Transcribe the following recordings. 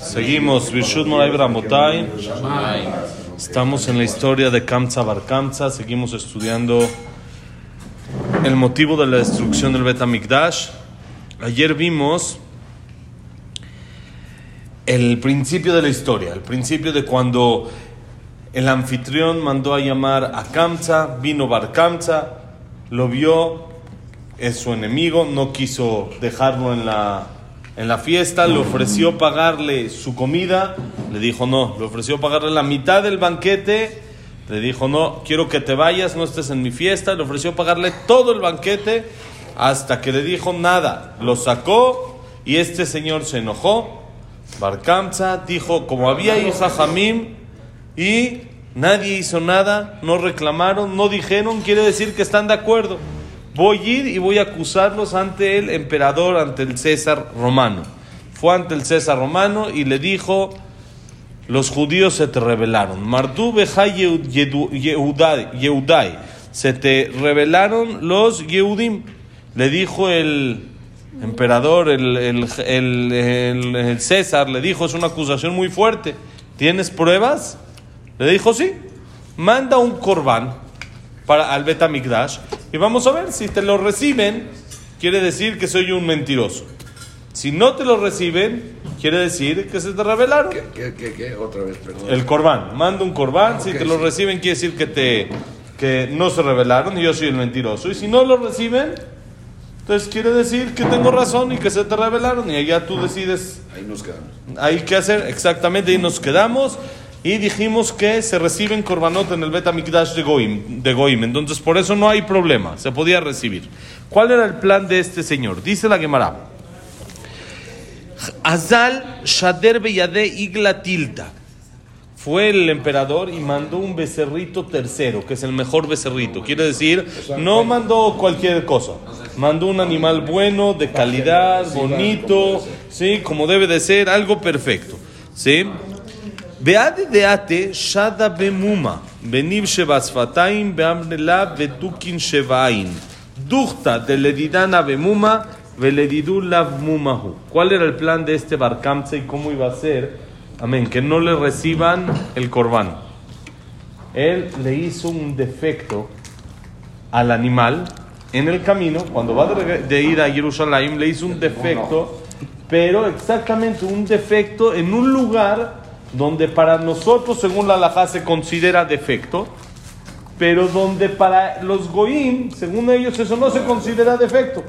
Seguimos, Birshut Moray. Estamos en la historia de Kamsa Bar Kamsa. Seguimos estudiando el motivo de la destrucción del Bet Amikdash. Ayer vimos el principio de la historia, el principio de cuando el anfitrión mandó a llamar a Kamsa, vino Bar Kamsa, lo vio, es su enemigo, no quiso dejarlo en la, en la fiesta, le ofreció pagarle su comida, le dijo no, le ofreció pagarle la mitad del banquete, le dijo no, quiero que te vayas, no estés en mi fiesta, le ofreció pagarle todo el banquete hasta que le dijo nada, lo sacó y este señor se enojó. Barkamza dijo, como había hija Jamim y nadie hizo nada, no reclamaron, no dijeron, quiere decir que están de acuerdo voy a ir y voy a acusarlos ante el emperador, ante el César romano. Fue ante el César romano y le dijo, los judíos se te rebelaron. Mardú Yehudai, se te rebelaron los Yehudim. Le dijo el emperador, el, el, César, le dijo, es una acusación muy fuerte. ¿Tienes pruebas? Le dijo, sí. Manda un corbán para al Betamigdash y vamos a ver si te lo reciben, quiere decir que soy un mentiroso. Si no te lo reciben, quiere decir que se te revelaron. ¿Qué, qué, qué, Otra vez, perdón. El corbán. Manda un corbán. si te lo reciben, quiere decir que, te, que no se revelaron y yo soy el mentiroso. Y si no lo reciben, entonces quiere decir que tengo razón y que se te revelaron. Y allá tú decides. Ahí nos quedamos. Hay que hacer, exactamente, ahí nos quedamos. Y dijimos que se reciben korbanot en el Bet Amikdash de Goim, de Goim. Entonces, por eso no hay problema. Se podía recibir. ¿Cuál era el plan de este señor? Dice la Gemara. Azal Shader Beyade Igla Tilta. Fue el emperador y mandó un becerrito tercero, que es el mejor becerrito. Quiere decir, no mandó cualquier cosa. Mandó un animal bueno, de calidad, bonito, ¿sí? Como debe de ser, algo perfecto. ¿Sí? Beade deate shada bemuma, beniv shebasfataim beamnela betukin shevain. Duchta de ledidana bemuma, veledidu mumahu. ¿Cuál era el plan de este barcamse y cómo iba a ser? Amén, que no le reciban el corbán. Él le hizo un defecto al animal en el camino, cuando va de ir a Jerusalén, le hizo un defecto, pero exactamente un defecto en un lugar donde para nosotros, según la halajá, se considera defecto, pero donde para los goim, según ellos, eso no se considera defecto.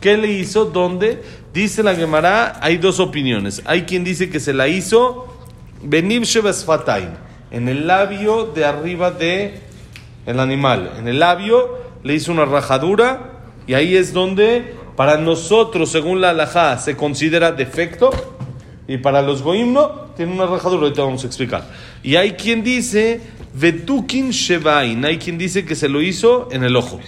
¿Qué le hizo? Donde dice la Gemara, hay dos opiniones. Hay quien dice que se la hizo Benim Fataim, en el labio de arriba de el animal. En el labio le hizo una rajadura y ahí es donde para nosotros, según la halajá, se considera defecto y para los goim no tiene una rajadura, ahorita vamos a explicar. Y hay quien dice, Vetukin Shevain, hay quien dice que se lo hizo en el ojo,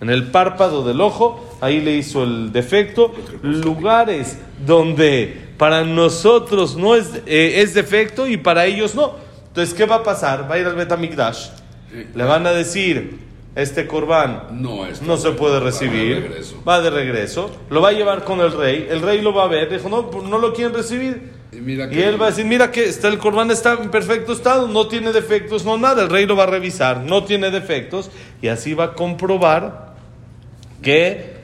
en el párpado del ojo, ahí le hizo el defecto. Lugares donde para nosotros no es, eh, es defecto y para ellos no. Entonces, ¿qué va a pasar? Va a ir al Betamikdash, le van a decir, este corbán no, no se puede recibir, va de regreso, lo va a llevar con el rey, el rey lo va a ver, dijo, no, no lo quieren recibir, y, él va a decir, mira que está, el corbán está en perfecto estado, no tiene defectos, no nada. El rey lo va a revisar, no tiene defectos. Y así va a comprobar que,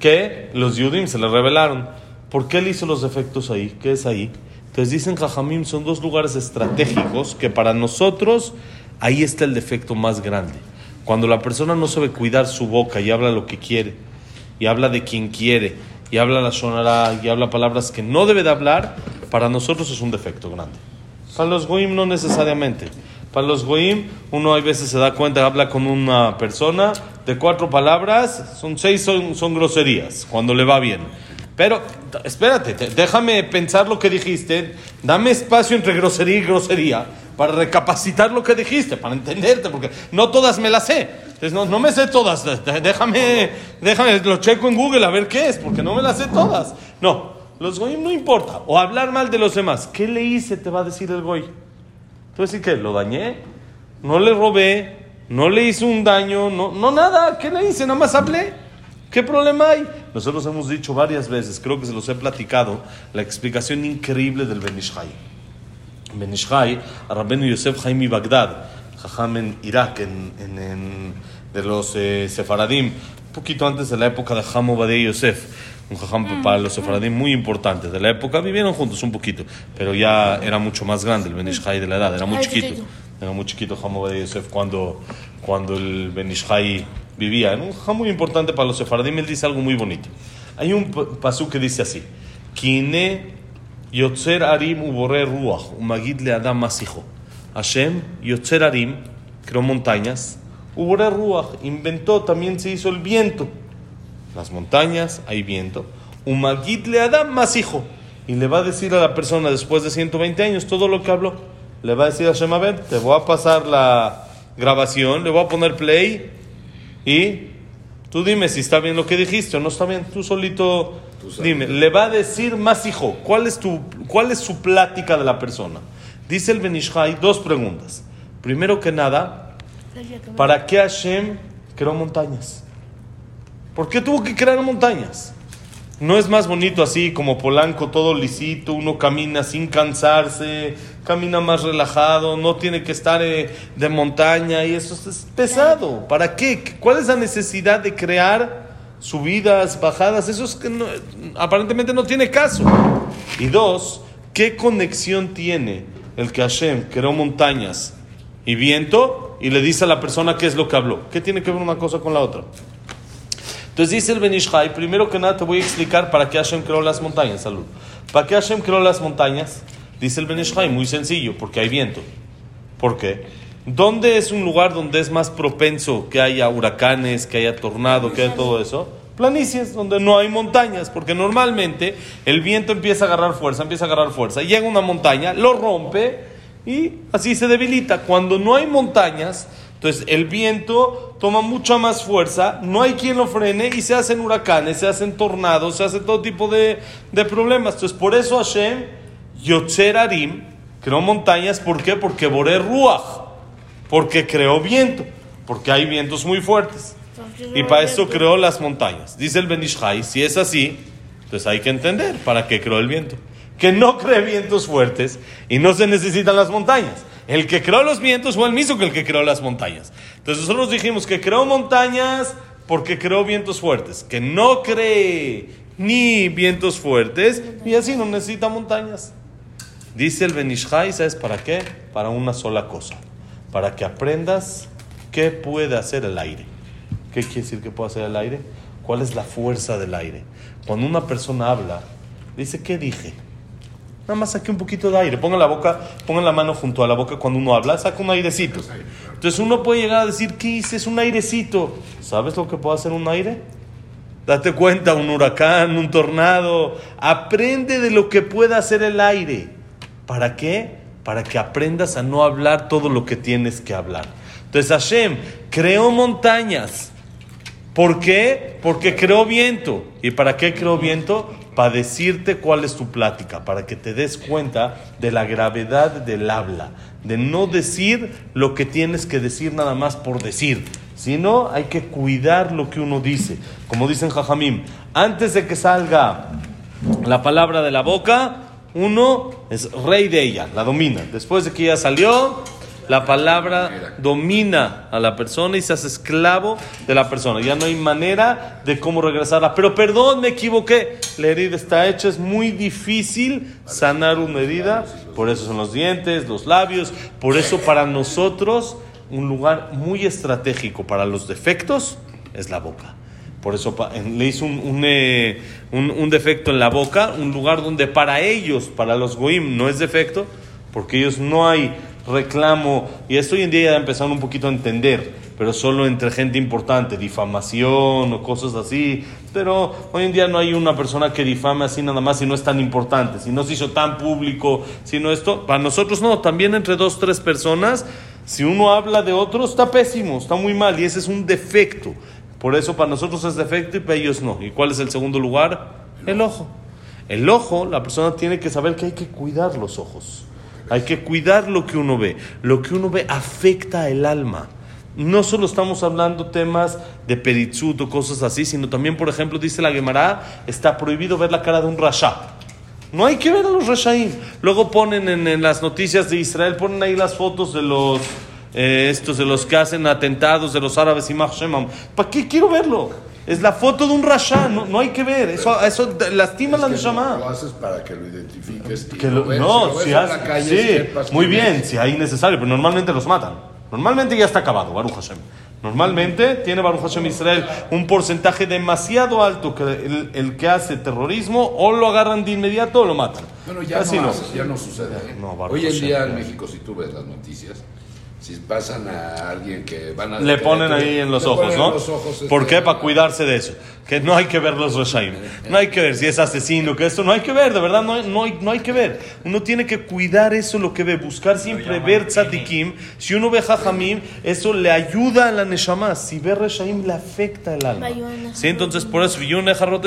que los Yudim se le revelaron. ¿Por qué él hizo los defectos ahí? ¿Qué es ahí? Entonces dicen Jajamim son dos lugares estratégicos que para nosotros ahí está el defecto más grande. Cuando la persona no sabe cuidar su boca y habla lo que quiere, y habla de quien quiere, y habla la sonará y habla palabras que no debe de hablar, para nosotros es un defecto grande. Para los goim no necesariamente. Para los goim uno a veces se da cuenta, habla con una persona de cuatro palabras, son seis son, son groserías, cuando le va bien. Pero espérate, déjame pensar lo que dijiste, dame espacio entre grosería y grosería para recapacitar lo que dijiste, para entenderte, porque no todas me las sé. Entonces, no, no me sé todas, déjame, déjame, lo checo en Google a ver qué es, porque no me las sé todas. No, los goyim no importa. O hablar mal de los demás. ¿Qué le hice? Te va a decir el goy. Tú decir que lo dañé, no le robé, no le hice un daño, no, no nada. ¿Qué le hice? Nada más hablé. ¿Qué problema hay? Nosotros hemos dicho varias veces, creo que se los he platicado, la explicación increíble del Benishai. Benishai, a Rabbeinu Yosef Haimi Bagdad, Jajam en Irak, en, en- en- de los eh, Sefaradim, un poquito antes de la época de Hamo Badei Yosef, un Jajam para los Sefaradim muy importante. De la época vivieron juntos un poquito, pero ya era mucho más grande el Benishai de la edad, era muy chiquito. Era muy chiquito Hamo Badei Yosef cuando, cuando el Benishai vivía. Era un Jajam muy importante para los Sefaradim, él dice algo muy bonito. Hay un pasú que dice así: Kine Yotzer Arim ubore ruach, umagid le Adam masijo. Hashem, Yotzer Arim, creó montañas, ubore ruach, inventó, también se hizo el viento. Las montañas, hay viento. Umagid le Adam masijo. Y le va a decir a la persona después de 120 años todo lo que habló. Le va a decir a Hashem, a ver, te voy a pasar la grabación, le voy a poner play y tú dime si está bien lo que dijiste o no está bien. Tú solito Tú dime. Le va a decir más hijo. ¿Cuál es, tu, ¿Cuál es su plática de la persona? Dice el Benishai dos preguntas. Primero que nada, ¿para qué Hashem creó montañas? ¿Por qué tuvo que crear montañas? ¿No es más bonito así como Polanco, todo lisito, uno camina sin cansarse, camina más relajado, no tiene que estar eh, de montaña y eso es pesado? ¿Para qué? ¿Cuál es la necesidad de crear subidas, bajadas? Eso es que no- aparentemente no tiene caso. Y dos, ¿qué conexión tiene el que Hashem creó montañas y viento y le dice a la persona qué es lo que habló? ¿Qué tiene que ver una cosa con la otra? Entonces dice el Benishai, primero que nada te voy a explicar para qué Hashem creó las montañas, salud. ¿Para qué Hashem creó las montañas? Dice el Benishai, muy sencillo, porque hay viento. ¿Por qué? ¿Dónde es un lugar donde es más propenso que haya huracanes, que haya tornado, que haya todo eso? Planicies, donde no hay montañas, porque normalmente el viento empieza a agarrar fuerza, empieza a agarrar fuerza, llega una montaña, lo rompe y así se debilita. Cuando no hay montañas, entonces el viento toma mucha más fuerza, no hay quien lo frene y se hacen huracanes, se hacen tornados, se hace todo tipo de, de problemas. Entonces por eso Hashem, Yotzer Arim, creó montañas, ¿por qué? Porque Boré Ruach, porque creó viento, porque hay vientos muy fuertes. Y para eso creó las montañas. Dice el Benishai, si es así, entonces hay que entender para qué creó el viento. Que no cree vientos fuertes y no se necesitan las montañas. El que creó los vientos fue el mismo que el que creó las montañas. Entonces nosotros dijimos que creó montañas porque creó vientos fuertes. Que no cree ni vientos fuertes y así no necesita montañas. Dice el Benishai, ¿sabes para qué? Para una sola cosa. Para que aprendas qué puede hacer el aire. ¿Qué quiere decir que puede hacer el aire? ¿Cuál es la fuerza del aire? Cuando una persona habla, dice, ¿qué dije? Nada más saque un poquito de aire. Ponga la boca, ponga la mano junto a la boca cuando uno habla, saca un airecito. Entonces uno puede llegar a decir, ¿qué hice? Es un airecito. ¿Sabes lo que puede hacer un aire? Date cuenta, un huracán, un tornado. Aprende de lo que puede hacer el aire. ¿Para qué? Para que aprendas a no hablar todo lo que tienes que hablar. Entonces Hashem creó montañas. ¿Por qué? Porque creó viento. ¿Y para qué creó viento? Para decirte cuál es tu plática, para que te des cuenta de la gravedad del habla, de no decir lo que tienes que decir nada más por decir, sino hay que cuidar lo que uno dice. Como dicen Jajamim, antes de que salga la palabra de la boca, uno es rey de ella, la domina. Después de que ya salió, la palabra domina a la persona y se hace esclavo de la persona. Ya no hay manera de cómo regresarla. Pero perdón, me equivoqué. La herida está hecha, es muy difícil sanar una herida. Por eso son los dientes, los labios. Por eso para nosotros un lugar muy estratégico para los defectos es la boca. Por eso le hizo un, eh, un- un defecto en la boca, un lugar donde para ellos, para los goim, no es defecto, porque ellos no hay reclamo, y esto hoy en día ya empezaron un poquito a entender, pero solo entre gente importante, difamación o cosas así, pero hoy en día no hay una persona que difame así nada más si no es tan importante, si no se hizo tan público, si no esto, para nosotros no, también entre dos, tres personas, si uno habla de otro, está pésimo, está muy mal, y ese es un defecto. Por eso para nosotros es defecto y para ellos no. ¿Y cuál es el segundo lugar? El ojo. El ojo, la persona tiene que saber que hay que cuidar los ojos. Hay que cuidar lo que uno ve. Lo que uno ve afecta el alma. no solo estamos hablando temas de peritzut o cosas así, sino también, por ejemplo, dice la Gemara, está prohibido ver la cara de un rasha. No hay que ver a los rashaim. Luego ponen en, en las noticias de Israel, ponen ahí las fotos de los eh, estos de los que hacen atentados de los árabes y Shemam. ¿Para qué quiero verlo? Es la foto de un rasha, no, no hay que ver. Eso, eso lastima Es la neshama. Lo haces para que lo identifiques. Que lo- ves- no, lo ves si en la calle, sí, sepas muy bien, es. si hay necesario, pero normalmente los matan. Normalmente ya está acabado, Baruch Hashem. Normalmente tiene Baruch Hashem Israel un porcentaje demasiado alto que el, el que hace terrorismo o lo agarran de inmediato o lo matan. Bueno, ya no, ya no sucede. ¿eh? No, Hoy en día en México, si tú ves las noticias, si pasan a alguien que van a... Le ponen ahí en los ojos, ¿no? los ojos, ¿Por este, qué? Para cuidarse de eso. Que no hay que ver los Reshaim. No hay que ver si es asesino, que esto no hay que ver, de verdad, no hay, no hay, no hay que ver. Uno tiene que cuidar eso, lo que ve, buscar siempre ver tzadikim. Si uno ve jajamim, eso le ayuda a la neshama. Si ve Reshaim, le afecta el alma. Sí, entonces por eso,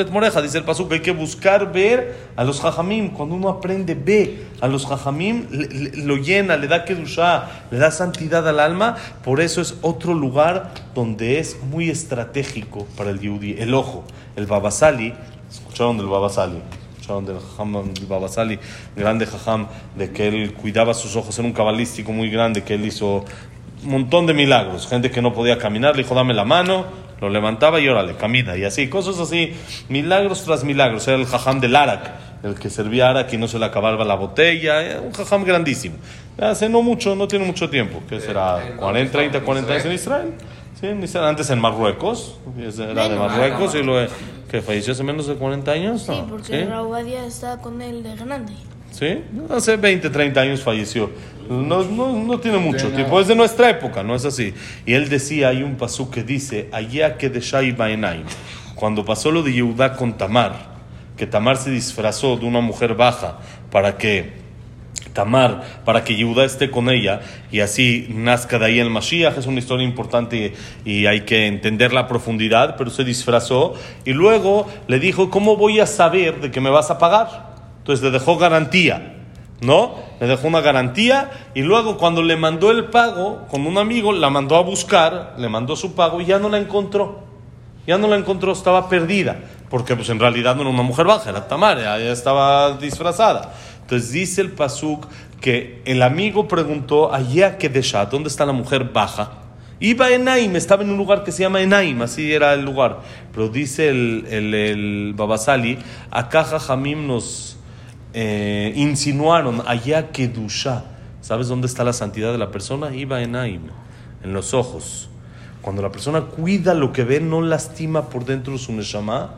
Moreja, dice el pasuk, hay que buscar ver a los jajamim. Cuando uno aprende, ve a los jajamim, le- le- lo llena, le da kedusha, le da santidad al alma. Por eso es otro lugar donde es muy estratégico para el yudí. El ojo, el babasali, ¿escucharon del babasali? ¿Escucharon del jajam del babasali? Grande jajam, de que él cuidaba sus ojos, era un cabalístico muy grande, que él hizo un montón de milagros. Gente que no podía caminar, le dijo, dame la mano, lo levantaba y órale, camina. Y así, cosas así, milagros tras milagros. Era el jajam del Arak, el que servía Arak y no se le acababa la botella. Un jajam grandísimo. Hace no mucho, no tiene mucho tiempo. ¿Qué será? 40, 30, 40 años en Israel. Sí, en Israel. Antes en Marruecos. Era de Marruecos y luego que falleció hace menos de 40 años. Sí, porque Raubadia está con él de grande. ¿Sí? Hace 20, 30 años falleció. No, no, no tiene mucho tiempo, es de nuestra época, no es así. Y él decía, hay un pasú que dice, allá que de cuando pasó lo de Yehudá con Tamar, que Tamar se disfrazó de una mujer baja para que Tamar, para que Yehuda esté con ella y así nazca de ahí el Mashiach. Es una historia importante y, hay que entender la profundidad, pero se disfrazó y luego le dijo, ¿cómo voy a saber de que me vas a pagar? Entonces le dejó garantía, ¿no? Le dejó una garantía y luego cuando le mandó el pago con un amigo, la mandó a buscar, le mandó su pago y ya no la encontró. Ya no la encontró, estaba perdida, porque pues en realidad no era una mujer baja, era Tamar, ya estaba disfrazada. Entonces dice el Pasuk que el amigo preguntó allá que ¿dónde está la mujer baja? Iba a Enaim, estaba en un lugar que se llama Enaim, así era el lugar. Pero dice el, el, el Babasali, acá Jajamim nos eh, insinuaron allá que Dusha. ¿Sabes dónde está la santidad de la persona? Iba Enaim, en los ojos. Cuando la persona cuida lo que ve, no lastima por dentro su neshama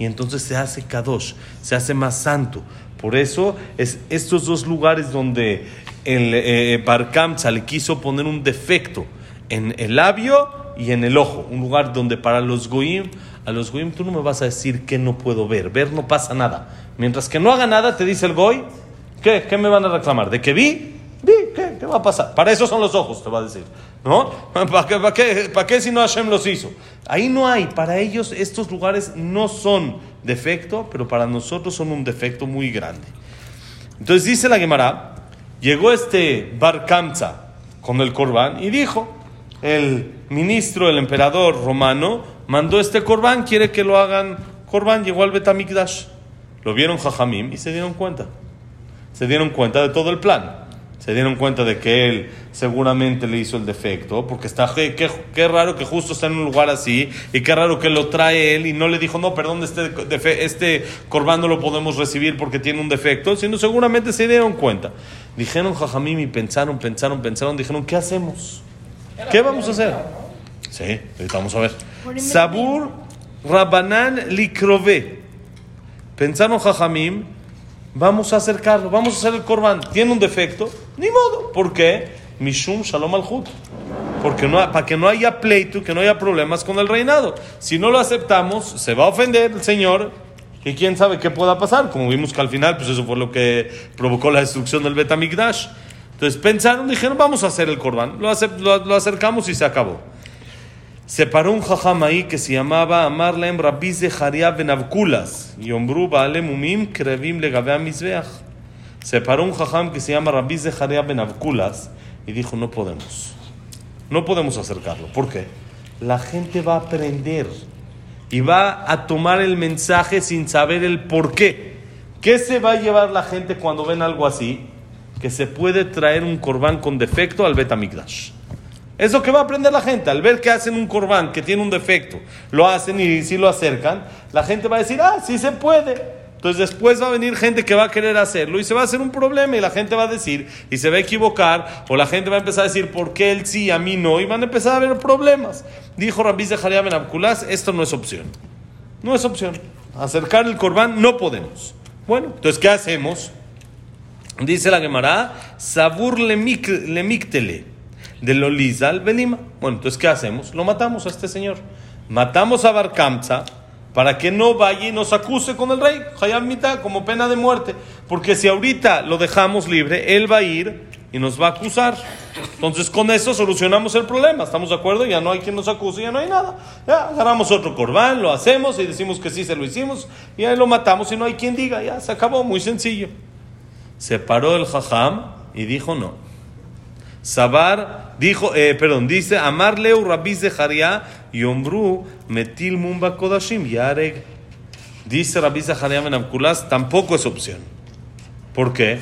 y entonces se hace kadosh, se hace más santo. Por eso es estos dos lugares donde el eh, Bar le quiso poner un defecto en el labio y en el ojo, un lugar donde para los goyim, a los goyim tú no me vas a decir que no puedo ver, ver no pasa nada. Mientras que no haga nada, te dice el goy, ¿qué? ¿Qué me van a reclamar? ¿De que vi? Vi, ¿qué? ¿Qué va a pasar? Para eso son los ojos, te va a decir. ¿No? ¿Para qué, para qué, para qué si no Hashem los hizo? Ahí no hay. Para ellos estos lugares no son defecto, pero para nosotros son un defecto muy grande. Entonces dice la Gemara, llegó este Bar Kamsa con el Corbán y dijo, el ministro, el emperador romano, mandó este Corbán, quiere que lo hagan Corbán, llegó al Betamikdash. Lo vieron Jajamim y se dieron cuenta. Se dieron cuenta de todo el plan. Se dieron cuenta de que él seguramente le hizo el defecto, porque está, qué, qué- qué raro que justo está en un lugar así, y qué raro que lo trae él y no le dijo, no, perdón, este, este corbán no lo podemos recibir porque tiene un defecto, sino seguramente se dieron cuenta. Dijeron Jajamim y pensaron, pensaron, pensaron, dijeron, ¿qué hacemos? ¿Qué vamos a hacer? Sí, ahorita vamos a ver. Sabur Rabanan Likrove. Pensaron Jajamim, vamos a acercarlo, vamos a hacer el corbán. Tiene un defecto, ni modo. ¿Por qué? Mishum Shalom al Porque no, para que no haya pleito, que no haya problemas con el reinado. Si no lo aceptamos, se va a ofender el Señor. Y quién sabe qué pueda pasar. Como vimos que al final, pues eso fue lo que provocó la destrucción del Betamigdash. Entonces pensaron, dijeron, vamos a hacer el acep- lo- lo acercamos y se acabó. Se paró un jajam ahí que se llamaba Amarlem Rabbi Zeharia Ben Avkulas. Y ombru Baale Mumim Krevim Legabe Mizbeach. Se paró un jajam que se llama Rabbi Zeharia Ben Avkulas y dijo: No podemos. No podemos acercarlo. ¿Por qué? La gente va a aprender y va a tomar el mensaje sin saber el por qué. ¿Qué se va a llevar la gente cuando ven algo así? Que se puede traer un corbán con defecto al Betamigdash. Es lo que va a aprender la gente. Al ver que hacen un corbán que tiene un defecto, lo hacen y si lo acercan, la gente va a decir, ah, sí se puede. Entonces después va a venir gente que va a querer hacerlo y se va a hacer un problema y la gente va a decir y se va a equivocar o la gente va a empezar a decir por qué él sí, a mí no y van a empezar a haber problemas. Dijo Rabbi Zeharia Ben Abkulas, esto no es opción. No es opción. Acercar el corbán no podemos. Bueno, entonces ¿qué hacemos? Dice la Gemara, sabur lemiktele de Lolizal Belima. Bueno, entonces ¿qué hacemos? Lo matamos a este señor. Matamos a Barkamza para que no vaya y nos acuse con el rey, Hayab Mita, como pena de muerte. Porque si ahorita lo dejamos libre, él va a ir y nos va a acusar. Entonces con eso solucionamos el problema, ¿estamos de acuerdo? Ya no hay quien nos acuse, ya no hay nada. Ya agarramos otro corbán, lo hacemos y decimos que sí se lo hicimos y ahí lo matamos y no hay quien diga, ya se acabó, muy sencillo. Se paró el jajam y dijo no. Sabar dijo, eh, perdón, dice, Amarleu Rabbi Zeharia Yombru Metil Mumba Kodashim Yareg. Dice Rabbi Zeharia Menamkulas, tampoco es opción. ¿Por qué?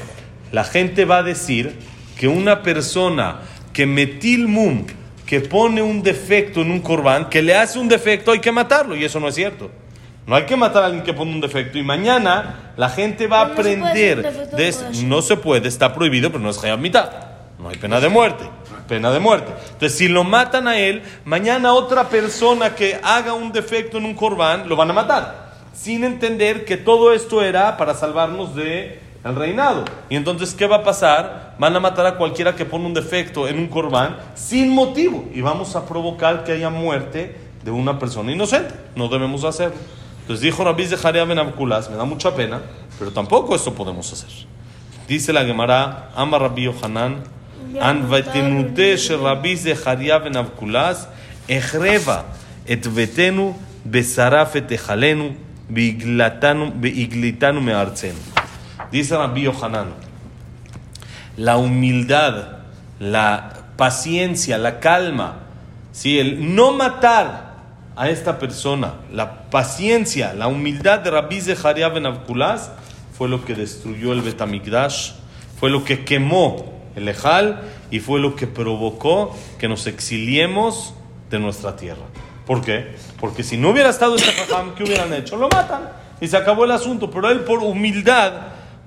La gente va a decir que una persona que Metil Mum, que pone un defecto en un corbán, que le hace un defecto, hay que matarlo, y eso no es cierto. No hay que matar a alguien que pone un defecto. Y mañana la gente va a Pero no se puede aprender de. No se puede, está prohibido, pero no es mitad. No hay pena de muerte. Pena de muerte. Entonces, si lo matan a él, mañana otra persona que haga un defecto en un corbán lo van a matar. Sin entender que todo esto era para salvarnos de el reinado. Y entonces, ¿qué va a pasar? Van a matar a cualquiera que pone un defecto en un corbán sin motivo. Y vamos a provocar que haya muerte de una persona inocente. No debemos hacerlo. Entonces dijo Rabbi Zeharia Ben Abkulas, me da mucha pena, pero tampoco esto podemos hacer. Dice la Gemara, Ama Rabbi Yohanan, An vatenute she Rabbi Zeharia Ben Abkulas, Echreva et vetenu besaraf et beiglatanu beiglitanu meartzenu. Dice Rabbi Yohanan, la humildad, la paciencia, la calma, ¿sí? el no matar a esta persona, la paciencia, la humildad de Rabbi Zeharia Ben Abkulas fue lo que destruyó el Betamigdash, fue lo que quemó el Ejal y fue lo que provocó que nos exiliemos de nuestra tierra. ¿Por qué? Porque si no hubiera estado este Jajam, ¿qué hubieran hecho? Lo matan y se acabó el asunto. Pero él por humildad,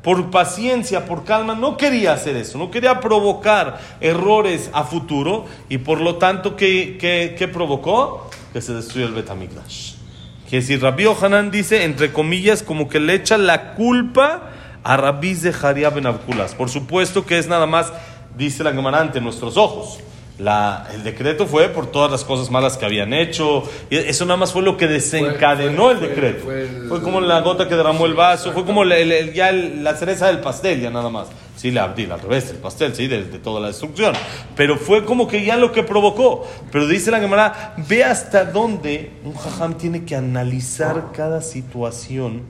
por paciencia, por calma, no quería hacer eso, no quería provocar errores a futuro y por lo tanto, ¿qué, qué- qué provocó? Que se destruyó el Betamigdash. Que si Rabbi Ohanan dice, entre comillas, como que le echa la culpa a Rabbi Zeharia Ben Abkulas. Por supuesto que es nada más, dice la Gemara, ante nuestros ojos. La- el decreto fue por todas las cosas malas que habían hecho. Y eso nada más fue lo que desencadenó fue- el decreto. fue como la gota que derramó el vaso, fue como el- el- el- ya la cereza del pastel, ya nada más. Sí, la abdil, al revés, el pastel, sí, de, de toda la destrucción. Pero fue como que ya lo que provocó. Pero dice la Gemara, ve hasta dónde un jajam tiene que analizar cada situación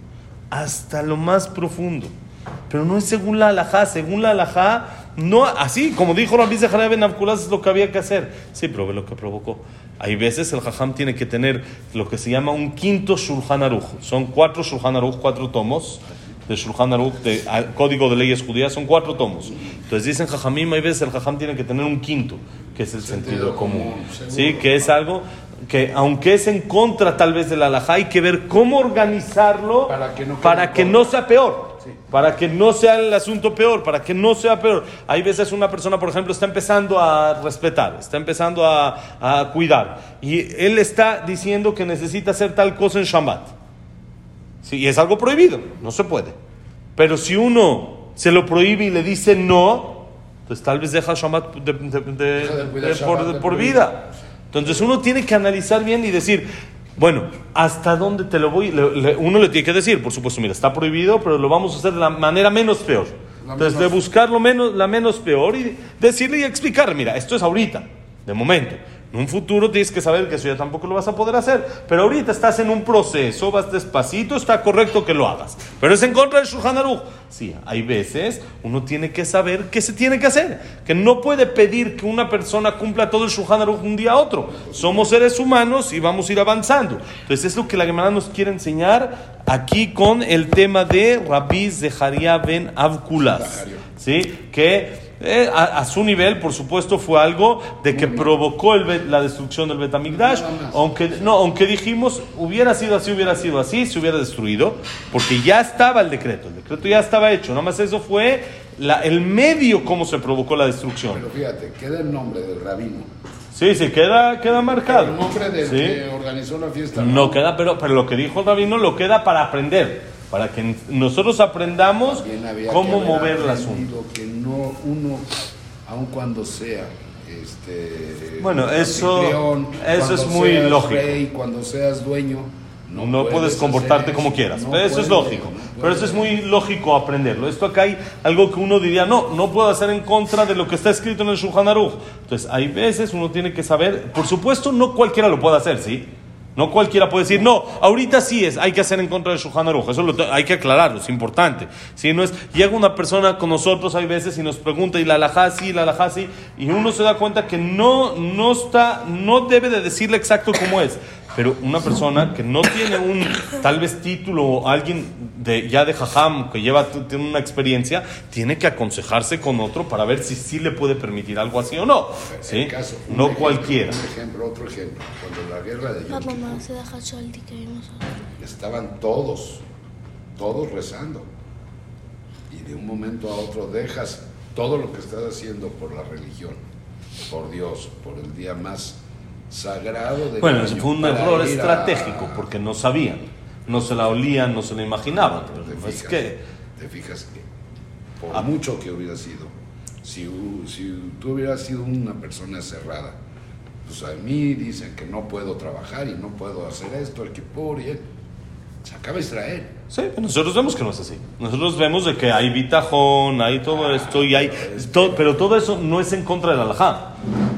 hasta lo más profundo. Pero no es según la alajá, según la alajá, no, así como dijo Rabbi Zeharia Ben es lo que había que hacer. Sí, pero ve lo que provocó. Hay veces el jajam tiene que tener lo que se llama un quinto Shulchan Aruch. Son cuatro Shulchan Aruch, cuatro tomos de Shulchan Aruch, de ah, Código de Leyes Judías, son cuatro tomos. Entonces dicen jajamim, hay veces el jajam tiene que tener un quinto, que es el sentido, común. ¿Sí? Que es algo que aunque es en contra tal vez de la alajá, hay que ver cómo organizarlo Para que no para que no sea peor. Para que no sea el asunto peor, para que no sea peor. Hay veces una persona, por ejemplo, está empezando a respetar, está empezando a, a cuidar. Y él está diciendo que necesita hacer tal cosa en Shabbat. Sí, y es algo prohibido, no se puede. Pero si uno se lo prohíbe y le dice no, pues tal vez deja Shabbat de, de- de- por, Shabbat por vida. Entonces uno tiene que analizar bien y decir, bueno, ¿hasta dónde te lo voy? Le- le- uno le tiene que decir, por supuesto, mira, está prohibido, pero lo vamos a hacer de la manera menos peor. Entonces, de buscar lo menos, la menos peor y decirle y explicar, mira, esto es ahorita, de momento. En un futuro tienes que saber que eso ya tampoco lo vas a poder hacer. Pero ahorita estás en un proceso, vas despacito, está correcto que lo hagas. Pero es en contra del Shulchan Aruch. Sí, hay veces uno tiene que saber qué se tiene que hacer. Que no puede pedir que una persona cumpla todo el Shulchan Aruch un día a otro. Somos seres humanos y vamos a ir avanzando. Entonces es lo que la Gemara nos quiere enseñar aquí con el tema de Rabbi Zeharia ben Avkulas. ¿Sí? Que eh, a, a su nivel, por supuesto, fue algo de que provocó el la destrucción del Betamigdash. Aunque, no, aunque dijimos, hubiera sido así, hubiera sido así, se hubiera destruido, porque ya estaba el decreto, el decreto ya estaba hecho. Nada más eso fue la- el medio como se provocó la destrucción. Pero fíjate, queda el nombre del rabino. Sí, sí, queda, queda marcado. El nombre del Sí. que organizó la fiesta. No queda, pero, pero lo que dijo el rabino lo queda para aprender, para que nosotros aprendamos cómo mover el asunto. Que no uno, aun cuando sea este, Bueno, eso- eso es muy lógico. rey, cuando seas dueño, no, No, puedes comportarte como quieras. no pero eso es lógico. no pero eso es muy lógico aprenderlo. Esto acá hay algo que uno diría, no, no puedo hacer en contra de lo que está escrito en el Shulchan Aruch. Entonces, hay veces uno tiene que saber, por supuesto, no cualquiera lo puede hacer, ¿sí? No cualquiera puede decir, no, ahorita sí es, hay que hacer en contra del Shulchan Aruch. Eso lo hay que aclararlo, es importante. Si no es, llega una persona con nosotros, hay veces, y nos pregunta, y la alajá sí, la alajá sí, y uno se da cuenta que no, no está, no debe de decirle exacto cómo es. Pero una persona que no tiene un tal vez título o alguien de, ya de jajam que lleva tiene una experiencia, tiene que aconsejarse con otro para ver si sí le puede permitir algo así o no. ¿sí? El caso, un No ejemplo, cualquiera. Un ejemplo, otro ejemplo. Cuando la guerra de Yom Papá, Kippur, mamá, se deja Shalti que vimos hoy. estaban todos, todos rezando. Y de un momento a otro dejas todo lo que estás haciendo por la religión, por Dios, por el día más sagrado del Bueno, fue un error ir a- estratégico porque no sabían, no se la olían, no se la imaginaban. Pero te Es fijas, que te fijas que por Ah. mucho que hubiera sido, si, si tú hubieras sido una persona cerrada, pues a mí dicen que no puedo trabajar y no puedo hacer esto, el Kippur y él, se acaba Israel. Sí, pero nosotros vemos que no es así. Nosotros vemos de que hay bitajón, hay todo esto y hay... to- pero todo eso no es en contra del alajá.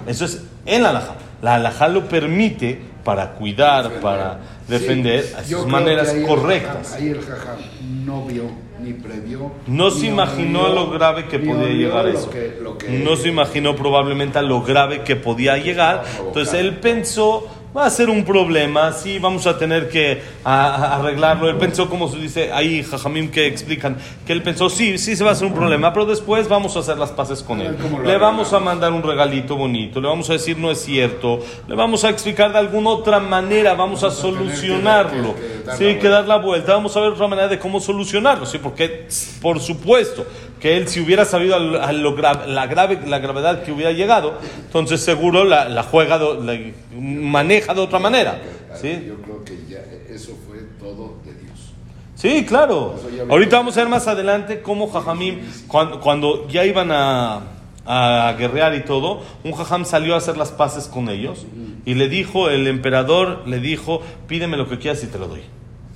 Eso es en la alajá. La alajá lo permite para cuidar, para defender Sí, a sus maneras ahí correctas. Ahí el jajam no vio ni previó. No se imaginó a olió, lo grave que podía llegar eso. que- lo que- No se imaginó probablemente a lo grave que podía llegar. Entonces él pensó, va a ser un problema, sí, vamos a tener que a- a- arreglarlo. Él pensó, como se dice, hay jajamim que explican, que él pensó, sí, sí se va a hacer un problema, pero después vamos a hacer las paces con él. Le vamos a mandar un regalito bonito, le vamos a decir no es cierto, le vamos a explicar de alguna otra manera, vamos a Vamos solucionarlo. que- que dar Sí, la que dar la vuelta, vamos a ver otra manera de cómo solucionarlo, ¿sí? Porque, por supuesto, que él si hubiera sabido a lo gra- la, grave, la gravedad que hubiera llegado, entonces seguro la, la juega, do- la maneja de otra manera, ¿sí? Yo creo que ya eso fue todo de Dios. Sí, claro. Ahorita vamos a ver más adelante cómo Jajamim, cuando, cuando ya iban a, a guerrear y todo, un Jajam salió a hacer las paces con ellos y le dijo, el emperador le dijo, pídeme lo que quieras y te lo doy.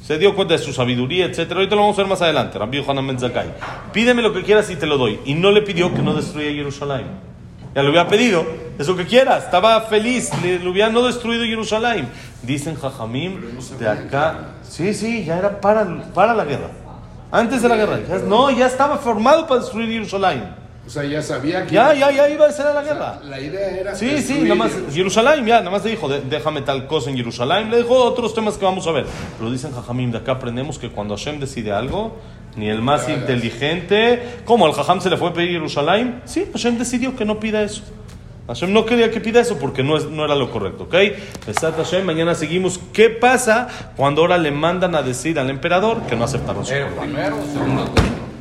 Se dio cuenta de su sabiduría, etcétera. Ahorita lo vamos a ver más adelante. Rabbi Yohanan Ben Zakkai. Pídeme lo que quieras y te lo doy. Y no le pidió que no destruya Jerusalén. Ya lo había pedido, eso que quieras. Estaba feliz, le, le hubieran no destruido Jerusalén. Dicen Jajamim de acá. Sí, sí, ya era para, para la guerra. Antes de la guerra. No, ya estaba formado para destruir Jerusalén. O sea, ya sabía que. Ya, ya, ya iba a ser a la guerra. La idea era. Sí, sí, destruir nada más Jerusalén. Ya, nada más le dijo, "De- déjame tal cosa en Jerusalén, le dijo otros temas que vamos a ver. Pero dicen Jajamim, de acá aprendemos que cuando Hashem decide algo, ni el más ya. inteligente, como al Jajam se le fue a pedir Jerusalén, sí, Hashem decidió que no pida eso. Hashem no quería que pida eso porque no, es, no era lo correcto, ¿ok? Besat Hashem, mañana seguimos. ¿Qué pasa cuando ahora le mandan a decir al emperador que no aceptaron su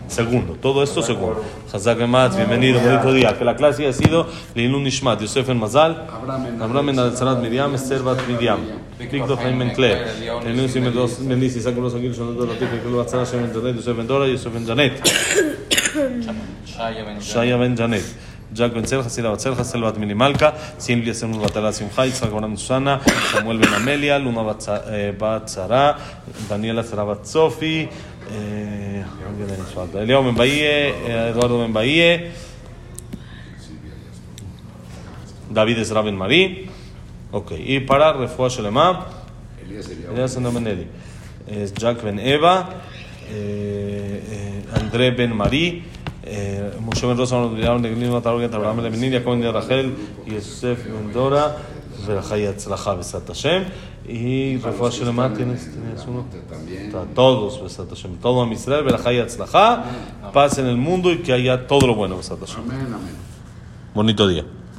Segundo todo esto segundo. Hazak Ematz, bienvenido, bonito día. Que la clase haya sido Leilun Nishmat, Yosef en Mazal, Abraham en- Abraham en Alzarat Miriam, Esther Bat Miriam, Victor Jaime en Claire, Leilun Simen Dos, Bendice, Isaac Los Aguilos, Sonador, Latif, que lo Batzara, Shem en Janet, Yosef en Dora, Yosef en Janet, Shaya Ben ben Janet. Jack Ben Selja, Sila Bat Selja, Selva Bat Minimalka, Simli Hacemos Batala Simcha, Isaac Abraham Susana, Samuel Ben Amelia, Luna Bat Za- eh, Bat Zara, Daniela Zara Bat Sofi, eh, eh, Eduardo Ben Bahie, David Ezra Ben Marí, Ok, y para Refuah Shelema, Elías es Jack Ben Eva, eh, André Ben Marí, Moshe Ben de Rachel, y Refuah Shelema, ¿tienes, tienes uno? Está todos, Besat Hashem, todo a Israel, Verajay Atzlacha, paz en el mundo y que haya todo lo bueno, Besat Hashem. Amén, amén. Bonito día.